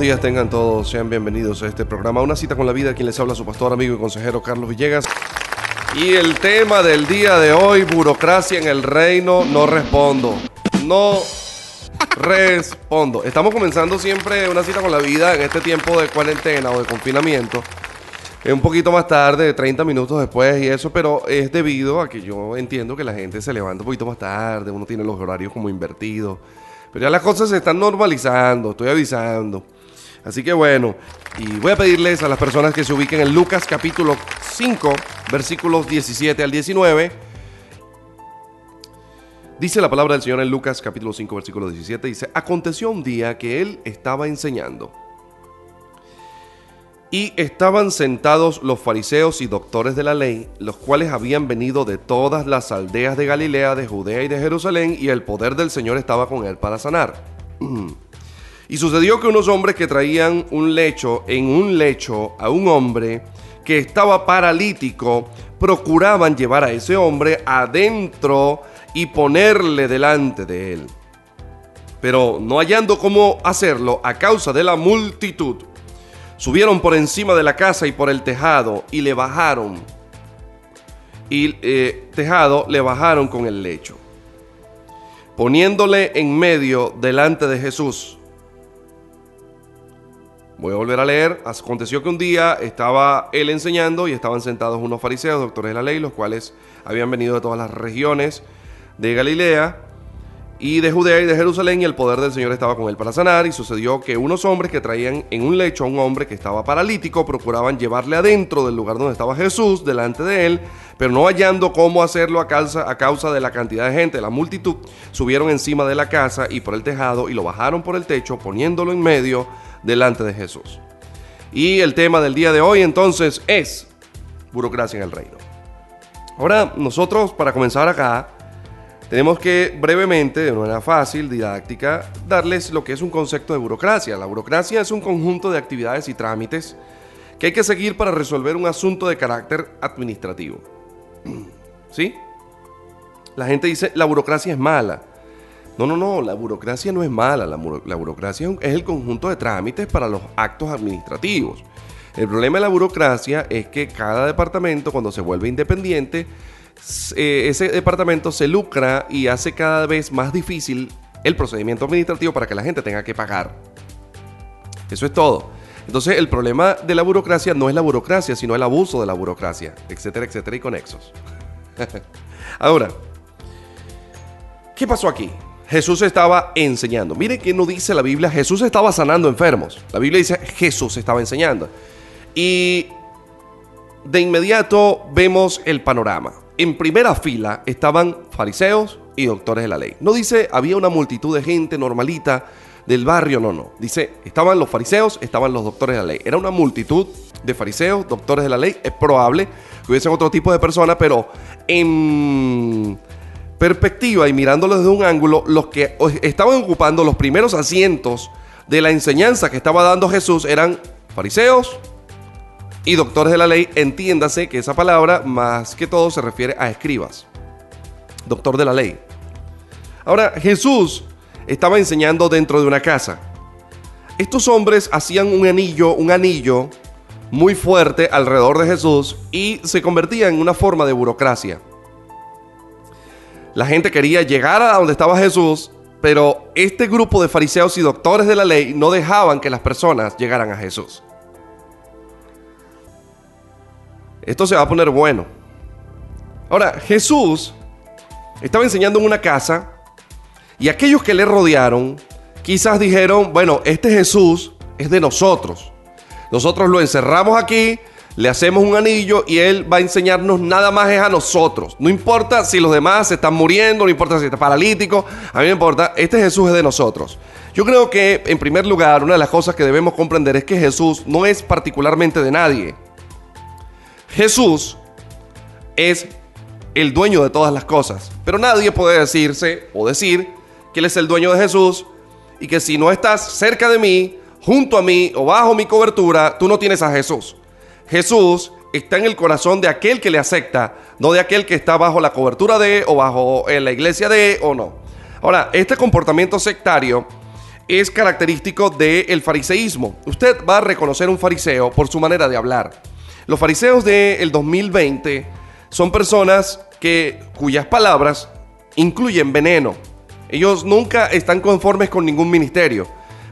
Días, tengan todos, sean bienvenidos a este programa, Una cita con la vida, quien les habla su pastor, amigo y consejero Carlos Villegas. Y el tema del día de hoy, burocracia en el reino, no respondo. No respondo. Estamos comenzando siempre una cita con la vida en este tiempo de cuarentena o de confinamiento. Un poquito más tarde, 30 minutos después y eso, pero es debido a que yo entiendo que la gente se levanta un poquito más tarde, uno tiene los horarios como invertidos. Pero ya las cosas se están normalizando, estoy avisando. Así que bueno, y voy a pedirles a las personas que se ubiquen en Lucas capítulo 5, versículos 17 al 19. Dice la palabra del Señor en Lucas capítulo 5, versículo 17, dice, aconteció un día que él estaba enseñando y estaban sentados los fariseos y doctores de la ley, los cuales habían venido de todas las aldeas de Galilea, de Judea y de Jerusalén, y el poder del Señor estaba con él para sanar. Y sucedió que unos hombres que traían un lecho, en un lecho a un hombre que estaba paralítico, procuraban llevar a ese hombre adentro y ponerle delante de él. Pero no hallando cómo hacerlo a causa de la multitud, Subieron por encima de la casa y por el tejado y le bajaron. Y eh, tejado le bajaron con el lecho. Poniéndole en medio delante de Jesús. Voy a volver a leer. Aconteció que un día estaba él enseñando y estaban sentados unos fariseos, doctores de la ley, los cuales habían venido de todas las regiones de Galilea y de Judea y de Jerusalén, y el poder del Señor estaba con él para sanar. Y sucedió que unos hombres que traían en un lecho a un hombre que estaba paralítico procuraban llevarle adentro del lugar donde estaba Jesús, delante de él, pero no hallando cómo hacerlo a causa, a causa de la cantidad de gente, la multitud, subieron encima de la casa y por el tejado y lo bajaron por el techo, poniéndolo en medio delante de Jesús. Y el tema del día de hoy entonces es burocracia en el reino. Ahora, nosotros para comenzar acá, tenemos que brevemente, de manera fácil, didáctica, darles lo que es un concepto de burocracia. La burocracia es un conjunto de actividades y trámites que hay que seguir para resolver un asunto de carácter administrativo. ¿Sí? La gente dice, la burocracia es mala. No, no, no, la burocracia no es mala. La, burocracia es el conjunto de trámites para los actos administrativos. El problema de la burocracia es que cada departamento, cuando se vuelve independiente, eh, ese departamento se lucra y hace cada vez más difícil el procedimiento administrativo para que la gente tenga que pagar. Eso es todo. Entonces el problema de la burocracia no es la burocracia, sino el abuso de la burocracia, etcétera, etcétera, y conexos. Ahora, ¿qué pasó aquí? Jesús estaba enseñando. Mire que no dice la Biblia, Jesús estaba sanando enfermos. La Biblia dice Jesús estaba enseñando. Y de inmediato vemos el panorama en primera fila estaban fariseos y doctores de la ley. No dice había una multitud de gente normalita del barrio, no, no. Dice, estaban los fariseos, estaban los doctores de la ley. Era una multitud de fariseos, doctores de la ley. Es probable que hubiesen otro tipo de personas, pero en perspectiva y mirándolo desde un ángulo, los que estaban ocupando los primeros asientos de la enseñanza que estaba dando Jesús eran fariseos, y doctores de la ley, entiéndase que esa palabra más que todo se refiere a escribas. Doctor de la ley. Ahora, Jesús estaba enseñando dentro de una casa. Estos hombres hacían un anillo, un anillo muy fuerte alrededor de Jesús y se convertía en una forma de burocracia. La gente quería llegar a donde estaba Jesús, pero este grupo de fariseos y doctores de la ley no dejaban que las personas llegaran a Jesús. Esto se va a poner bueno. Ahora, Jesús estaba enseñando en una casa y aquellos que le rodearon quizás dijeron, bueno, este Jesús es de nosotros. Nosotros lo encerramos aquí, le hacemos un anillo y Él va a enseñarnos nada más es a nosotros. No importa si los demás se están muriendo, no importa si está paralítico, a mí me importa, este Jesús es de nosotros. Yo creo que en primer lugar, una de las cosas que debemos comprender es que Jesús no es particularmente de nadie. Jesús es el dueño de todas las cosas, pero nadie puede decirse o decir que Él es el dueño de Jesús y que si no estás cerca de mí, junto a mí o bajo mi cobertura, tú no tienes a Jesús. Jesús está en el corazón de aquel que le acepta, no de aquel que está bajo la cobertura de o bajo la iglesia de o no. Ahora, este comportamiento sectario es característico del fariseísmo. Usted va a reconocer un fariseo por su manera de hablar. Los fariseos del 2020 son personas que, cuyas palabras incluyen veneno. Ellos nunca están conformes con ningún ministerio.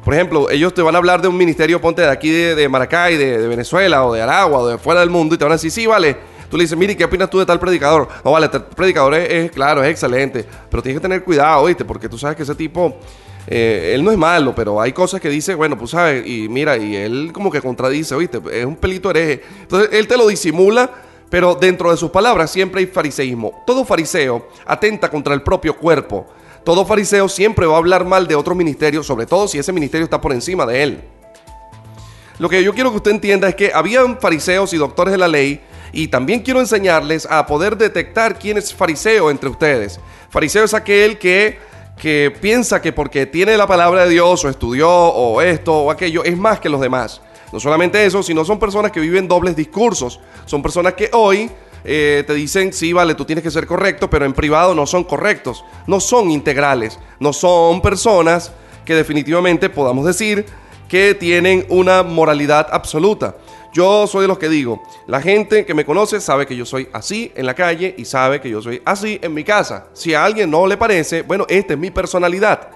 Por ejemplo, ellos te van a hablar de un ministerio, ponte de aquí de, Maracay, de, Venezuela o de Aragua o de fuera del mundo y te van a decir, sí, vale. Tú le dices, mire, ¿qué opinas tú de tal predicador? No, vale, tal predicador es, claro, es excelente, pero tienes que tener cuidado, ¿viste? Porque tú sabes que ese tipo, eh, él no es malo, pero hay cosas que dice, bueno, pues sabes, y mira, y él como que contradice, ¿viste? Es un pelito hereje. Entonces, él te lo disimula pero dentro de sus palabras siempre hay fariseísmo. Todo fariseo atenta contra el propio cuerpo. Todo fariseo siempre va a hablar mal de otro ministerio, sobre todo si ese ministerio está por encima de él. Lo que yo quiero que usted entienda es que habían fariseos y doctores de la ley y también quiero enseñarles a poder detectar quién es fariseo entre ustedes. Fariseo es aquel que, que piensa que porque tiene la palabra de Dios o estudió o esto o aquello es más que los demás. No solamente eso, sino son personas que viven dobles discursos. Son personas que hoy eh, te dicen, sí, vale, tú tienes que ser correcto, pero en privado no son correctos. No son integrales. No son personas que definitivamente podamos decir que tienen una moralidad absoluta. Yo soy de los que digo, la gente que me conoce sabe que yo soy así en la calle y sabe que yo soy así en mi casa. Si a alguien no le parece, bueno, esta es mi personalidad.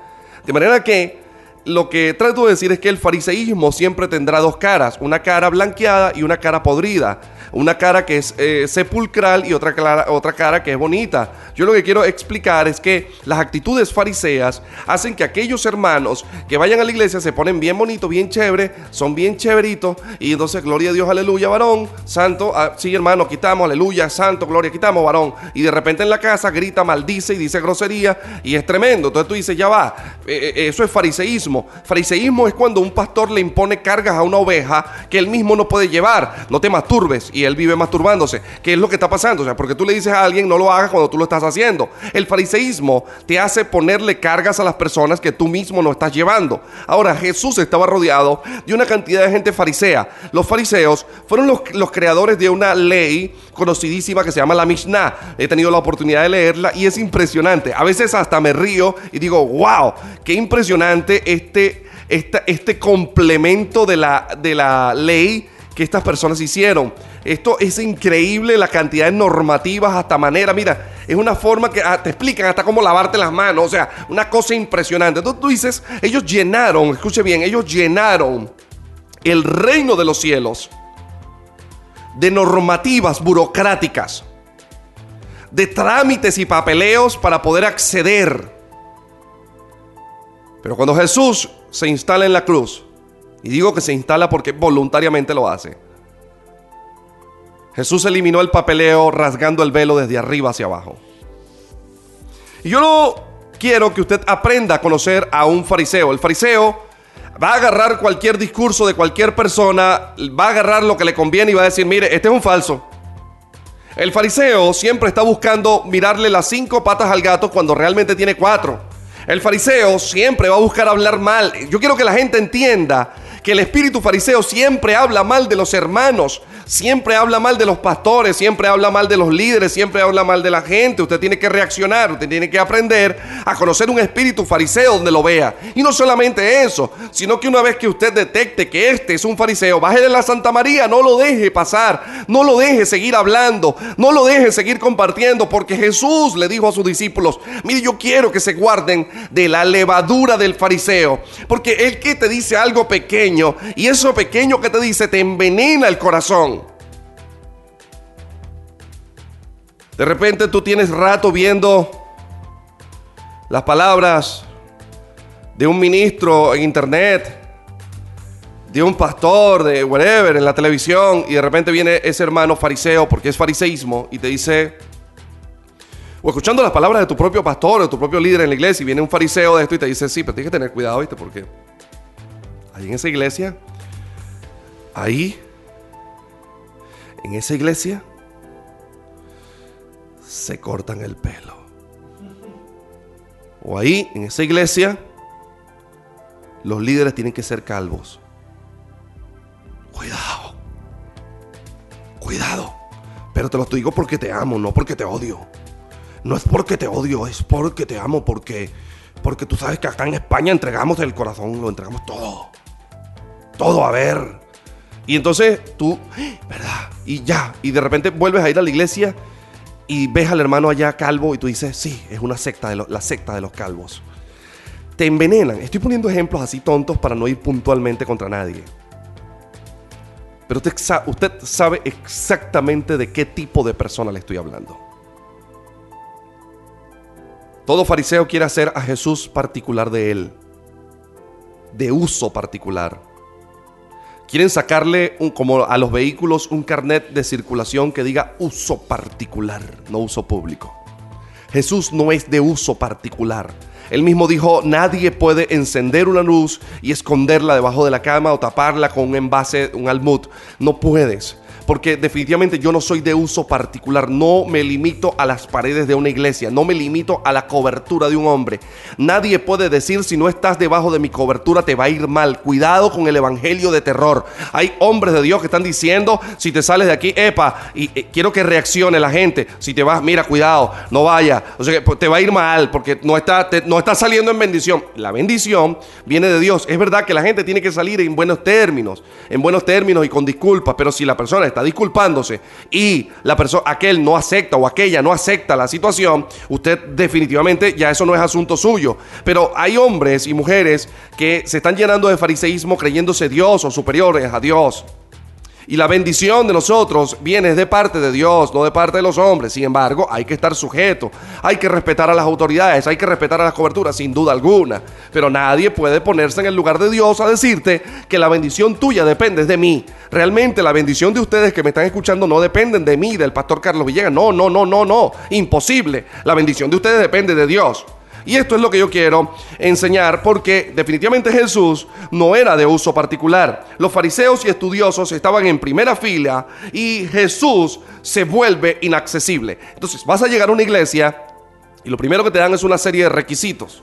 De manera que lo que trato de decir es que el fariseísmo siempre tendrá dos caras, una cara blanqueada y una cara podrida una cara que es eh, sepulcral y otra, otra cara que es bonita. Yo lo que quiero explicar es que las actitudes fariseas hacen que aquellos hermanos que vayan a la iglesia se ponen bien bonitos, bien chévere, son bien chéveritos y entonces gloria a Dios, aleluya, varón, santo, ah, sí hermano, quitamos, aleluya, santo, gloria, quitamos, varón. Y de repente en la casa grita, maldice y dice grosería y es tremendo. Entonces tú dices, ya va, eh, eh, eso es fariseísmo. Fariseísmo es cuando un pastor le impone cargas a una oveja que él mismo no puede llevar. No te masturbes y él vive masturbándose. ¿Qué es lo que está pasando? O sea, porque tú le dices a alguien no lo hagas cuando tú lo estás haciendo. El fariseísmo te hace ponerle cargas a las personas que tú mismo no estás llevando. Ahora, Jesús estaba rodeado de una cantidad de gente farisea. Los fariseos fueron los, los creadores de una ley conocidísima que se llama la Mishnah. He tenido la oportunidad de leerla y es impresionante. A veces hasta me río y digo, wow, qué impresionante este, este complemento de la, de la ley que estas personas hicieron. Esto es increíble, la cantidad de normativas, hasta manera. Mira, es una forma que ah, te explican hasta cómo lavarte las manos. O sea, una cosa impresionante. Entonces tú dices, ellos llenaron, escuche bien, ellos llenaron el reino de los cielos de normativas burocráticas, de trámites y papeleos para poder acceder. Pero cuando Jesús se instala en la cruz, y digo que se instala porque voluntariamente lo hace. Jesús eliminó el papeleo rasgando el velo desde arriba hacia abajo. Y yo no quiero que usted aprenda a conocer a un fariseo. El fariseo va a agarrar cualquier discurso de cualquier persona, va a agarrar lo que le conviene y va a decir, mire, este es un falso. El fariseo siempre está buscando mirarle las cinco patas al gato cuando realmente tiene cuatro. El fariseo siempre va a buscar hablar mal. Yo quiero que la gente entienda que el espíritu fariseo siempre habla mal de los hermanos, siempre habla mal de los pastores, siempre habla mal de los líderes, siempre habla mal de la gente. Usted tiene que reaccionar, usted tiene que aprender a conocer un espíritu fariseo donde lo vea. Y no solamente eso, sino que una vez que usted detecte que este es un fariseo, baje de la Santa María, no lo deje pasar, no lo deje seguir hablando, no lo deje seguir compartiendo, porque Jesús le dijo a sus discípulos, mire, yo quiero que se guarden de la levadura del fariseo, porque el que te dice algo pequeño y eso pequeño que te dice te envenena el corazón. De repente tú tienes rato viendo las palabras de un ministro en internet, de un pastor, de whatever, en la televisión, y de repente viene ese hermano fariseo, porque es fariseísmo, y te dice, o escuchando las palabras de tu propio pastor, de tu propio líder en la iglesia, y viene un fariseo de esto y te dice, sí, pero tienes que tener cuidado, ¿viste? Porque ahí en esa iglesia, ahí, en esa iglesia, se cortan el pelo. O ahí, en esa iglesia, los líderes tienen que ser calvos. Cuidado. Cuidado. Pero te lo digo porque te amo, no porque te odio. No es porque te odio, es porque te amo, porque Porque tú sabes que acá en España entregamos el corazón, lo entregamos todo. Todo a ver. Y entonces tú, ¿verdad? Y ya, y de repente vuelves a ir a la iglesia y ves al hermano allá calvo y tú dices, sí, es una secta de la secta de los calvos. Te envenenan. Estoy poniendo ejemplos así tontos para no ir puntualmente contra nadie. Pero usted, usted sabe exactamente de qué tipo de persona le estoy hablando. Todo fariseo quiere hacer a Jesús particular de él, de uso particular. Quieren sacarle, un, como a los vehículos, un carnet de circulación que diga uso particular, no uso público. Jesús no es de uso particular. Él mismo dijo, nadie puede encender una luz y esconderla debajo de la cama o taparla con un envase, un almud. No puedes porque definitivamente yo no soy de uso particular, no me limito a las paredes de una iglesia, no me limito a la cobertura de un hombre. Nadie puede decir si no estás debajo de mi cobertura te va a ir mal. Cuidado con el evangelio de terror. Hay hombres de Dios que están diciendo, si te sales de aquí, epa, y eh, quiero que reaccione la gente. Si te vas, mira, cuidado, no vaya. O sea, que pues, te va a ir mal porque no está, no está saliendo en bendición. La bendición viene de Dios. Es verdad que la gente tiene que salir en buenos términos, en buenos términos y con disculpas, pero si la persona está disculpándose y la persona, aquel no acepta o aquella no acepta la situación, usted definitivamente ya eso no es asunto suyo. Pero hay hombres y mujeres que se están llenando de fariseísmo creyéndose Dios o superiores a Dios. Y la bendición de nosotros viene de parte de Dios, no de parte de los hombres. Sin embargo, hay que estar sujeto, hay que respetar a las autoridades, hay que respetar a las coberturas, sin duda alguna. Pero nadie puede ponerse en el lugar de Dios a decirte que la bendición tuya depende de mí. Realmente la bendición de ustedes que me están escuchando no dependen de mí, del pastor Carlos Villegas. No, no, no, no, no. Imposible. La bendición de ustedes depende de Dios. Y esto es lo que yo quiero enseñar porque definitivamente Jesús no era de uso particular. Los fariseos y estudiosos estaban en primera fila y Jesús se vuelve inaccesible. Entonces vas a llegar a una iglesia y lo primero que te dan es una serie de requisitos.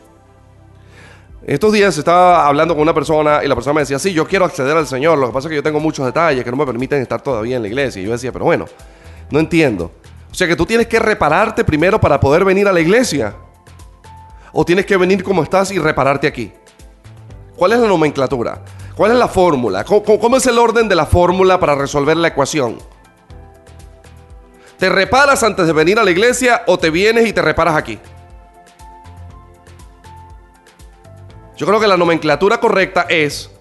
Estos días estaba hablando con una persona y la persona me decía, sí, yo quiero acceder al Señor, lo que pasa es que yo tengo muchos detalles que no me permiten estar todavía en la iglesia. Y yo decía, pero bueno, no entiendo. O sea que tú tienes que repararte primero para poder venir a la iglesia o tienes que venir como estás y repararte aquí? ¿Cuál es la nomenclatura? ¿Cuál es la fórmula? ¿Cómo, es el orden de la fórmula para resolver la ecuación? ¿Te reparas antes de venir a la iglesia o te vienes y te reparas aquí? Yo creo que la nomenclatura correcta es,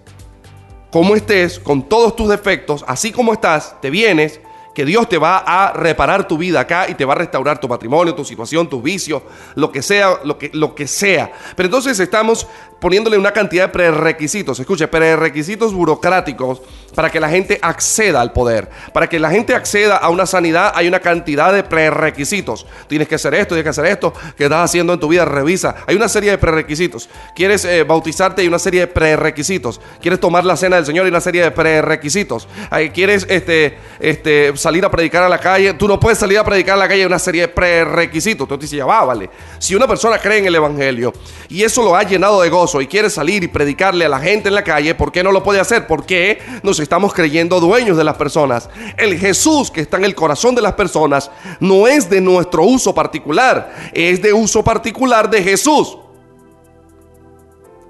como estés, con todos tus defectos, así como estás, te vienes que Dios te va a reparar tu vida acá y te va a restaurar tu patrimonio, tu situación, tus vicios, lo que sea, lo que, lo que sea. Pero entonces estamos poniéndole una cantidad de prerequisitos, escuche, prerequisitos burocráticos para que la gente acceda al poder. Para que la gente acceda a una sanidad hay una cantidad de prerequisitos. Tienes que hacer esto, tienes que hacer esto, que estás haciendo en tu vida, revisa. Hay una serie de prerequisitos. Quieres eh, bautizarte, hay una serie de prerequisitos. Quieres tomar la cena del Señor, hay una serie de prerequisitos. Quieres este, este, salir a predicar a la calle, tú no puedes salir a predicar a la calle, hay una serie de prerequisitos. Tú dices, ya va, vale. Si una persona cree en el Evangelio y eso lo ha llenado de gozo y quiere salir y predicarle a la gente en la calle, ¿por qué no lo puede hacer? Porque nos estamos creyendo dueños de las personas. El Jesús que está en el corazón de las personas no es de nuestro uso particular, es de uso particular de Jesús,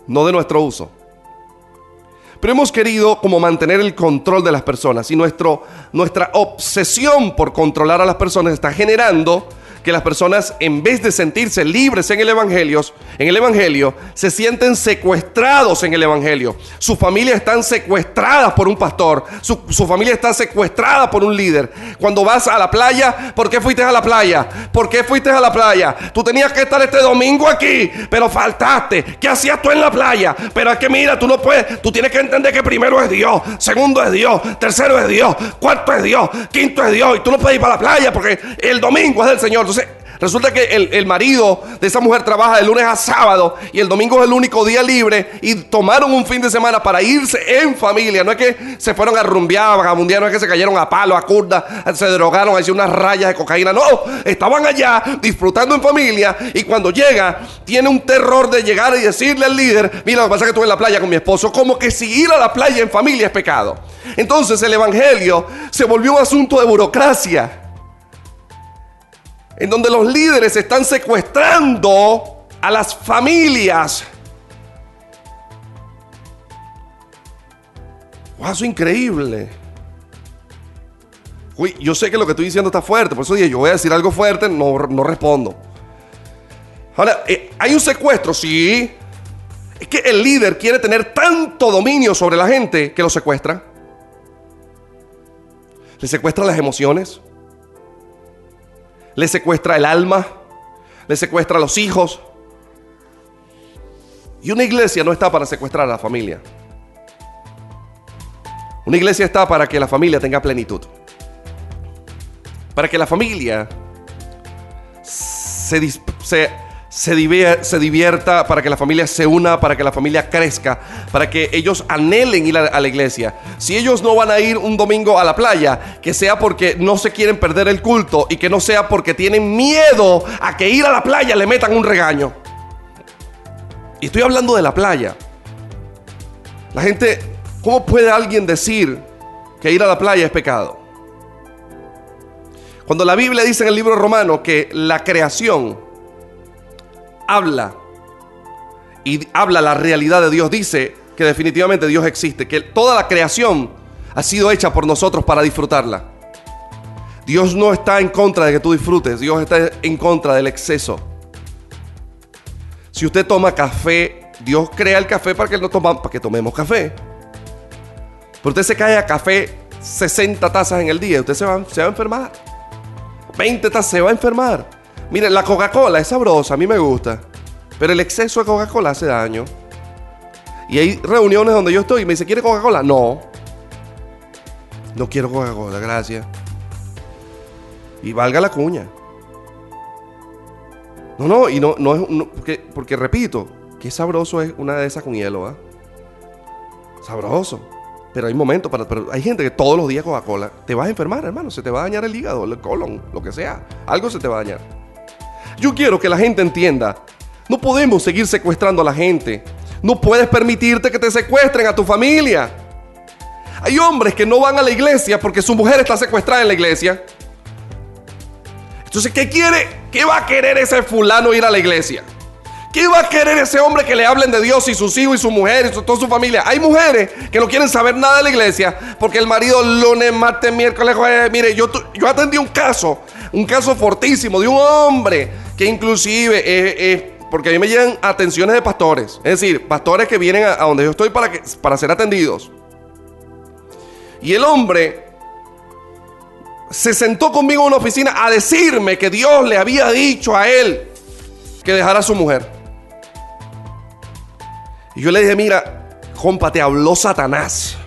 no de nuestro uso. Pero hemos querido como mantener el control de las personas y nuestro, nuestra obsesión por controlar a las personas está generando que las personas en vez de sentirse libres en el evangelio, en el evangelio se sienten secuestrados en el evangelio. Su familia están secuestradas por un pastor, su, su, familia está secuestrada por un líder. Cuando vas a la playa, ¿por qué fuiste a la playa? ¿Por qué fuiste a la playa? Tú tenías que estar este domingo aquí, pero faltaste. ¿Qué hacías tú en la playa? Pero es que mira, tú no puedes, tú tienes que entender que primero es Dios, segundo es Dios, tercero es Dios, cuarto es Dios, quinto es Dios y tú no puedes ir para la playa porque el domingo es del Señor. Resulta que el, marido de esa mujer trabaja de lunes a sábado y el domingo es el único día libre y tomaron un fin de semana para irse en familia. No es que se fueron a rumbear, vagabundear, no es que se cayeron a palo, a curda, se drogaron, hicieron unas rayas de cocaína. No, estaban allá disfrutando en familia y cuando llega tiene un terror de llegar y decirle al líder, mira, lo que pasa es que estuve en la playa con mi esposo, como que si ir a la playa en familia es pecado. Entonces el Evangelio se volvió un asunto de burocracia en donde los líderes están secuestrando a las familias. Wow, eso es increíble. Uy, yo sé que lo que estoy diciendo está fuerte, por eso dije, yo voy a decir algo fuerte, no, no respondo. Ahora, eh, ¿hay un secuestro? Sí. Es que el líder quiere tener tanto dominio sobre la gente que lo secuestra. Le secuestra las emociones. Le secuestra el alma. Le secuestra a los hijos. Y una iglesia no está para secuestrar a la familia. Una iglesia está para que la familia tenga plenitud. Para que la familia se, se, se, divierta, para que la familia se una, para que la familia crezca, para que ellos anhelen ir a, la iglesia. Si ellos no van a ir un domingo a la playa, que sea porque no se quieren perder el culto y que no sea porque tienen miedo a que ir a la playa le metan un regaño. Y estoy hablando de la playa. La gente, ¿cómo puede alguien decir que ir a la playa es pecado? Cuando la Biblia dice en el libro romano que la creación habla y habla la realidad de Dios, dice que definitivamente Dios existe, que toda la creación ha sido hecha por nosotros para disfrutarla. Dios no está en contra de que tú disfrutes, Dios está en contra del exceso. Si usted toma café, Dios crea el café para que, no toma, para que tomemos café. Pero usted se cae a café 60 tazas en el día, usted se va, se va a enfermar. 20 tazas, se va a enfermar. Mire, la Coca-Cola es sabrosa, a mí me gusta. Pero el exceso de Coca-Cola hace daño. Y hay reuniones donde yo estoy y me dice, ¿quiere Coca-Cola? No. No quiero Coca-Cola, gracias. Y valga la cuña. No, no, y no, no es. porque, porque, repito, qué sabroso es una de esas con hielo, ¿ah? Sabroso. Pero hay momentos para. Hay gente que todos los días Coca-Cola. Te vas a enfermar, hermano. Se te va a dañar el hígado, el colon, lo que sea. Algo se te va a dañar. Yo quiero que la gente entienda. No podemos seguir secuestrando a la gente. No puedes permitirte que te secuestren a tu familia. Hay hombres que no van a la iglesia porque su mujer está secuestrada en la iglesia. Entonces, ¿qué quiere? ¿Qué va a querer ese fulano ir a la iglesia? ¿Qué va a querer ese hombre que le hablen de Dios y sus hijos y su mujer y toda su familia? Hay mujeres que no quieren saber nada de la iglesia porque el marido lunes, martes, miércoles, jueves. Mire, yo, yo atendí un caso, un caso fortísimo de un hombre que inclusive es, porque a mí me llegan atenciones de pastores, es decir, pastores que vienen a, donde yo estoy para, que, para ser atendidos. Y el hombre se sentó conmigo en una oficina a decirme que Dios le había dicho a él que dejara a su mujer. Y yo le dije, mira, compa, te habló Satanás.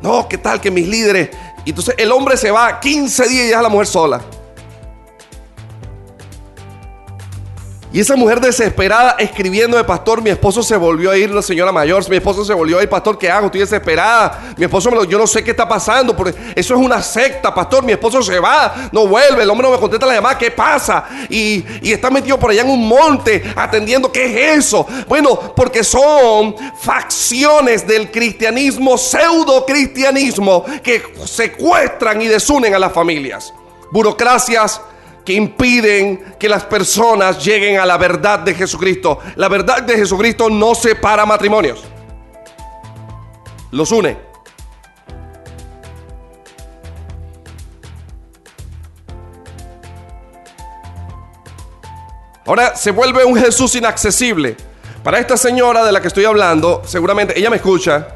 No, ¿qué tal que mis líderes? Y entonces el hombre se va 15 días y deja a la mujer sola. Y esa mujer desesperada escribiendo de pastor, mi esposo se volvió a ir, una señora mayor, mi esposo se volvió a ir, pastor, ¿qué hago? Estoy desesperada. Mi esposo me lo, yo no sé qué está pasando, porque eso es una secta, pastor, mi esposo se va, no vuelve, el hombre no me contesta la llamada, ¿qué pasa? Y, y está metido por allá en un monte atendiendo, ¿qué es eso? Bueno, porque son facciones del cristianismo, pseudo cristianismo, que secuestran y desunen a las familias. Burocracias que impiden que las personas lleguen a la verdad de Jesucristo. La verdad de Jesucristo no separa matrimonios. Los une. Ahora se vuelve un Jesús inaccesible. Para esta señora de la que estoy hablando, seguramente ella me escucha.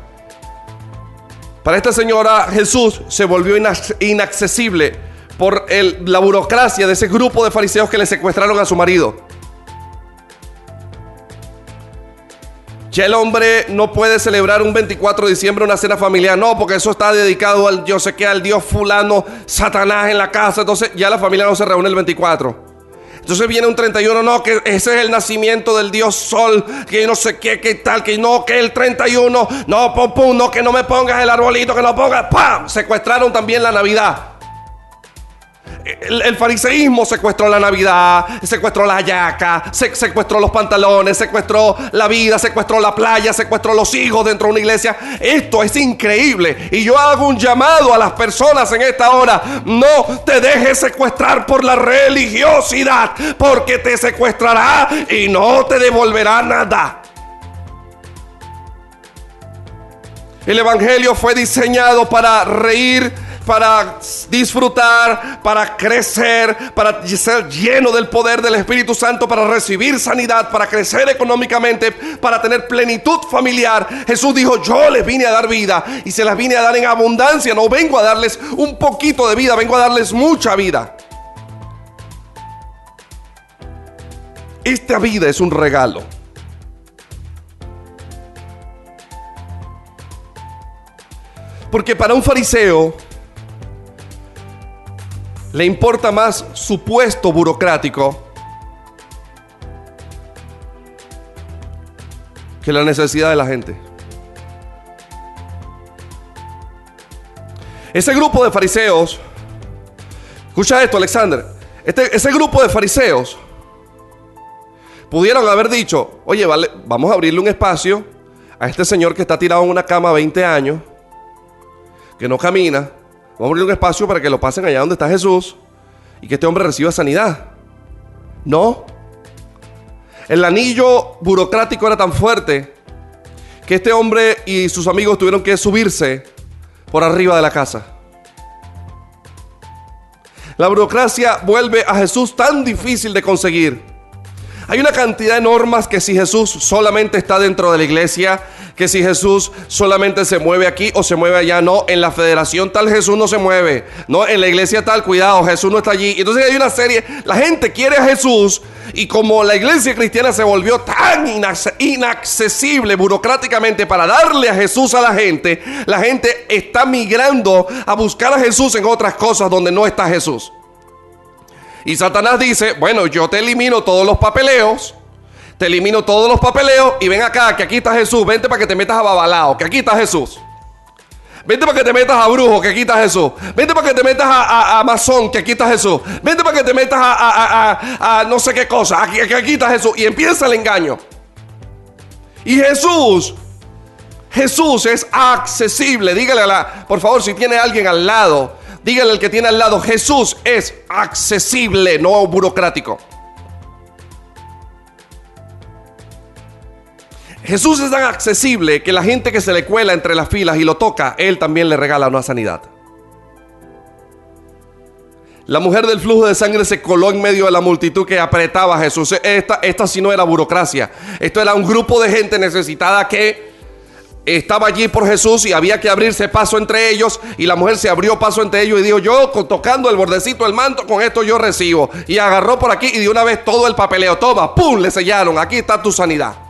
Para esta señora Jesús se volvió inaccesible por la burocracia de ese grupo de fariseos que le secuestraron a su marido. Ya el hombre no puede celebrar un 24 de diciembre una cena familiar, no, porque eso está dedicado al yo sé qué, al dios fulano, Satanás en la casa, entonces ya la familia no se reúne el 24. Entonces viene un 31, no, que ese es el nacimiento del dios sol, que no sé qué, qué tal, que no, que el 31, no, pum, pum, no, que no me pongas el arbolito, que no pongas, ¡pam! Secuestraron también la Navidad. El, fariseísmo secuestró la Navidad, secuestró la yaca, secuestró los pantalones, secuestró la vida, secuestró la playa, secuestró los hijos dentro de una iglesia. Esto es increíble. Y yo hago un llamado a las personas en esta hora. No te dejes secuestrar por la religiosidad, porque te secuestrará y no te devolverá nada. El Evangelio fue diseñado para reír para disfrutar, para crecer, para ser lleno del poder del Espíritu Santo, para recibir sanidad, para crecer económicamente, para tener plenitud familiar. Jesús dijo, yo les vine a dar vida y se las vine a dar en abundancia. No vengo a darles un poquito de vida, vengo a darles mucha vida. Esta vida es un regalo. Porque para un fariseo, le importa más su puesto burocrático que la necesidad de la gente. Ese grupo de fariseos, escucha esto Alexander, este, ese grupo de fariseos pudieron haber dicho, oye, vale, vamos a abrirle un espacio a este señor que está tirado en una cama 20 años, que no camina, Vamos a abrir un espacio para que lo pasen allá donde está Jesús y que este hombre reciba sanidad. No. El anillo burocrático era tan fuerte que este hombre y sus amigos tuvieron que subirse por arriba de la casa. La burocracia vuelve a Jesús tan difícil de conseguir. Hay una cantidad de normas que si Jesús solamente está dentro de la iglesia, que si Jesús solamente se mueve aquí o se mueve allá. No, en la federación tal Jesús no se mueve. No, en la iglesia tal, cuidado, Jesús no está allí. Entonces hay una serie, la gente quiere a Jesús y como la iglesia cristiana se volvió tan inaccesible burocráticamente para darle a Jesús a la gente, la gente está migrando a buscar a Jesús en otras cosas donde no está Jesús. Y Satanás dice, bueno, yo te elimino todos los papeleos te elimino todos los papeleos y ven acá, que aquí está Jesús. Vente para que te metas a babalao, que aquí está Jesús. Vente para que te metas a brujo, que aquí está Jesús. Vente para que te metas a, a, que aquí está Jesús. Vente para que te metas a, no sé qué cosa, aquí, aquí está Jesús. Y empieza el engaño. Y Jesús, Jesús es accesible. Dígale a la, por favor, si tiene alguien al lado, dígale al que tiene al lado, Jesús es accesible, no burocrático. Jesús es tan accesible que la gente que se le cuela entre las filas y lo toca, Él también le regala una sanidad. La mujer del flujo de sangre se coló en medio de la multitud que apretaba a Jesús. Esta, esta sí no era burocracia. Esto era un grupo de gente necesitada que estaba allí por Jesús y había que abrirse paso entre ellos. Y la mujer se abrió paso entre ellos y dijo, yo tocando el bordecito del manto, con esto yo recibo. Y agarró por aquí y de una vez todo el papeleo. Toma, ¡pum! Le sellaron. Aquí está tu sanidad.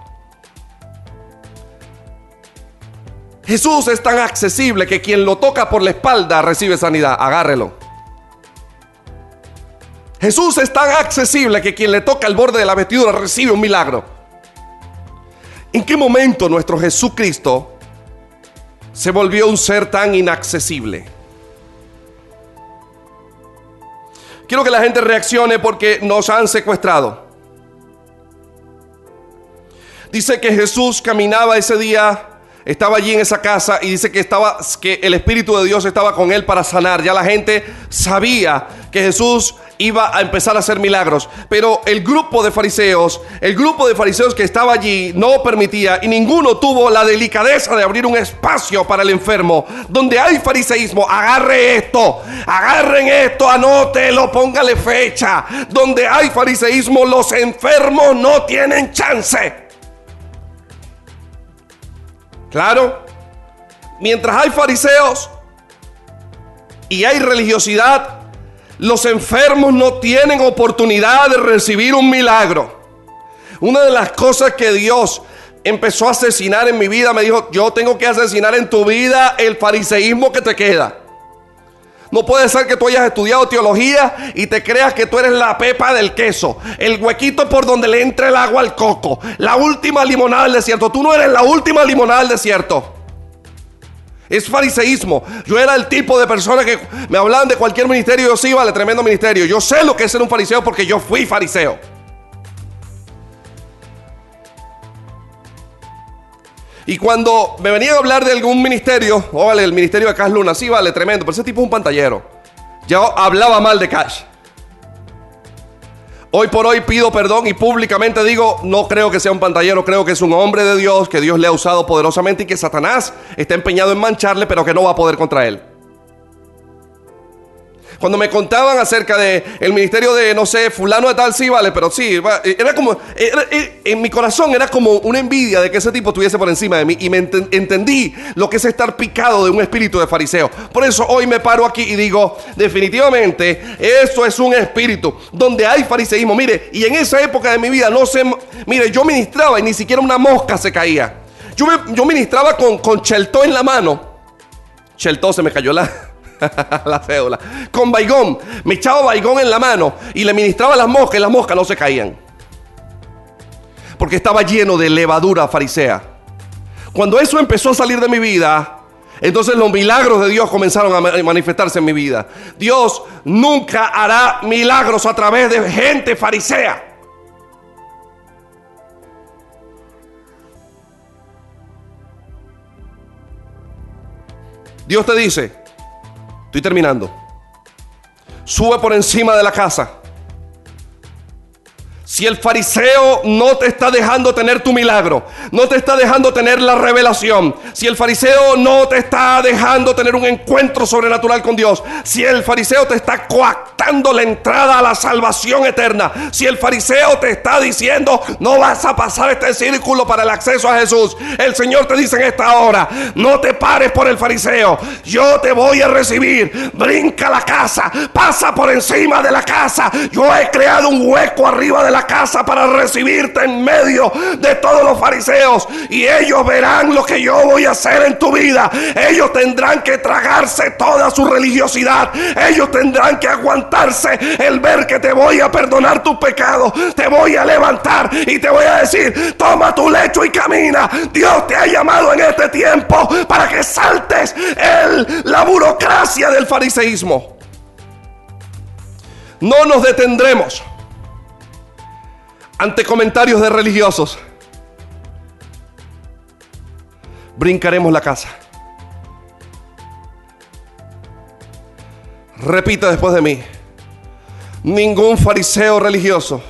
Jesús es tan accesible que quien lo toca por la espalda recibe sanidad. Agárrelo. Jesús es tan accesible que quien le toca el borde de la vestidura recibe un milagro. ¿En qué momento nuestro Jesucristo se volvió un ser tan inaccesible? Quiero que la gente reaccione porque nos han secuestrado. Dice que Jesús caminaba ese día estaba allí en esa casa y dice que estaba que el espíritu de Dios estaba con él para sanar. Ya la gente sabía que Jesús iba a empezar a hacer milagros, pero el grupo de fariseos, el grupo de fariseos que estaba allí no permitía y ninguno tuvo la delicadeza de abrir un espacio para el enfermo. Donde hay fariseísmo, agarre esto, agarren esto, anótelo, póngale fecha. Donde hay fariseísmo, los enfermos no tienen chance. Claro, mientras hay fariseos y hay religiosidad, los enfermos no tienen oportunidad de recibir un milagro. Una de las cosas que Dios empezó a asesinar en mi vida, me dijo, yo tengo que asesinar en tu vida el fariseísmo que te queda. No puede ser que tú hayas estudiado teología y te creas que tú eres la pepa del queso, el huequito por donde le entra el agua al coco, la última limonada del desierto. Tú no eres la última limonada del desierto. Es fariseísmo. Yo era el tipo de persona que me hablaban de cualquier ministerio. Yo sí al tremendo ministerio. Yo sé lo que es ser un fariseo porque yo fui fariseo. Y cuando me venían a hablar de algún ministerio, oh, vale, el ministerio de Cash Luna, sí, vale, tremendo, pero ese tipo es un pantallero. Ya hablaba mal de Cash. Hoy por hoy pido perdón y públicamente digo, no creo que sea un pantallero, creo que es un hombre de Dios, que Dios le ha usado poderosamente y que Satanás está empeñado en mancharle, pero que no va a poder contra él. Cuando me contaban acerca de el ministerio de, no sé, fulano de tal, sí, vale, pero sí, era como, en mi corazón era como una envidia de que ese tipo estuviese por encima de mí y me entendí lo que es estar picado de un espíritu de fariseo. Por eso hoy me paro aquí y digo, definitivamente, eso es un espíritu donde hay fariseísmo. Mire, y en esa época de mi vida, no sé, mire, yo ministraba y ni siquiera una mosca se caía. Yo, yo ministraba con, con cheltó en la mano. Cheltó se me cayó la, la cédula. Con baigón. Me echaba baigón en la mano y le ministraba las moscas y las moscas no se caían. Porque estaba lleno de levadura farisea. Cuando eso empezó a salir de mi vida, entonces los milagros de Dios comenzaron a manifestarse en mi vida. Dios nunca hará milagros a través de gente farisea. Dios te dice, Estoy terminando. Sube por encima de la casa. Si el fariseo no te está dejando tener tu milagro, no te está dejando tener la revelación, si el fariseo no te está dejando tener un encuentro sobrenatural con Dios, si el fariseo te está coactando la entrada a la salvación eterna, si el fariseo te está diciendo no vas a pasar este círculo para el acceso a Jesús, el Señor te dice en esta hora, no te pares por el fariseo, yo te voy a recibir, brinca la casa, pasa por encima de la casa, yo he creado un hueco arriba de la casa para recibirte en medio de todos los fariseos. Y ellos verán lo que yo voy a hacer en tu vida. Ellos tendrán que tragarse toda su religiosidad. Ellos tendrán que aguantarse el ver que te voy a perdonar tus pecados. Te voy a levantar y te voy a decir, toma tu lecho y camina. Dios te ha llamado en este tiempo para que saltes el, la burocracia del fariseísmo. No nos detendremos ante comentarios de religiosos, brincaremos la casa. Repita después de mí, ningún fariseo religioso,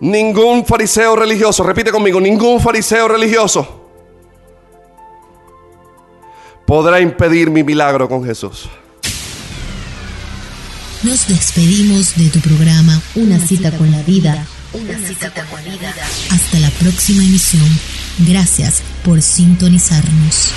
ningún fariseo religioso, repite conmigo, ningún fariseo religioso podrá impedir mi milagro con Jesús. Nos despedimos de tu programa Una, cita, con la vida. Una, cita, con la vida. Hasta la próxima emisión. Gracias por sintonizarnos.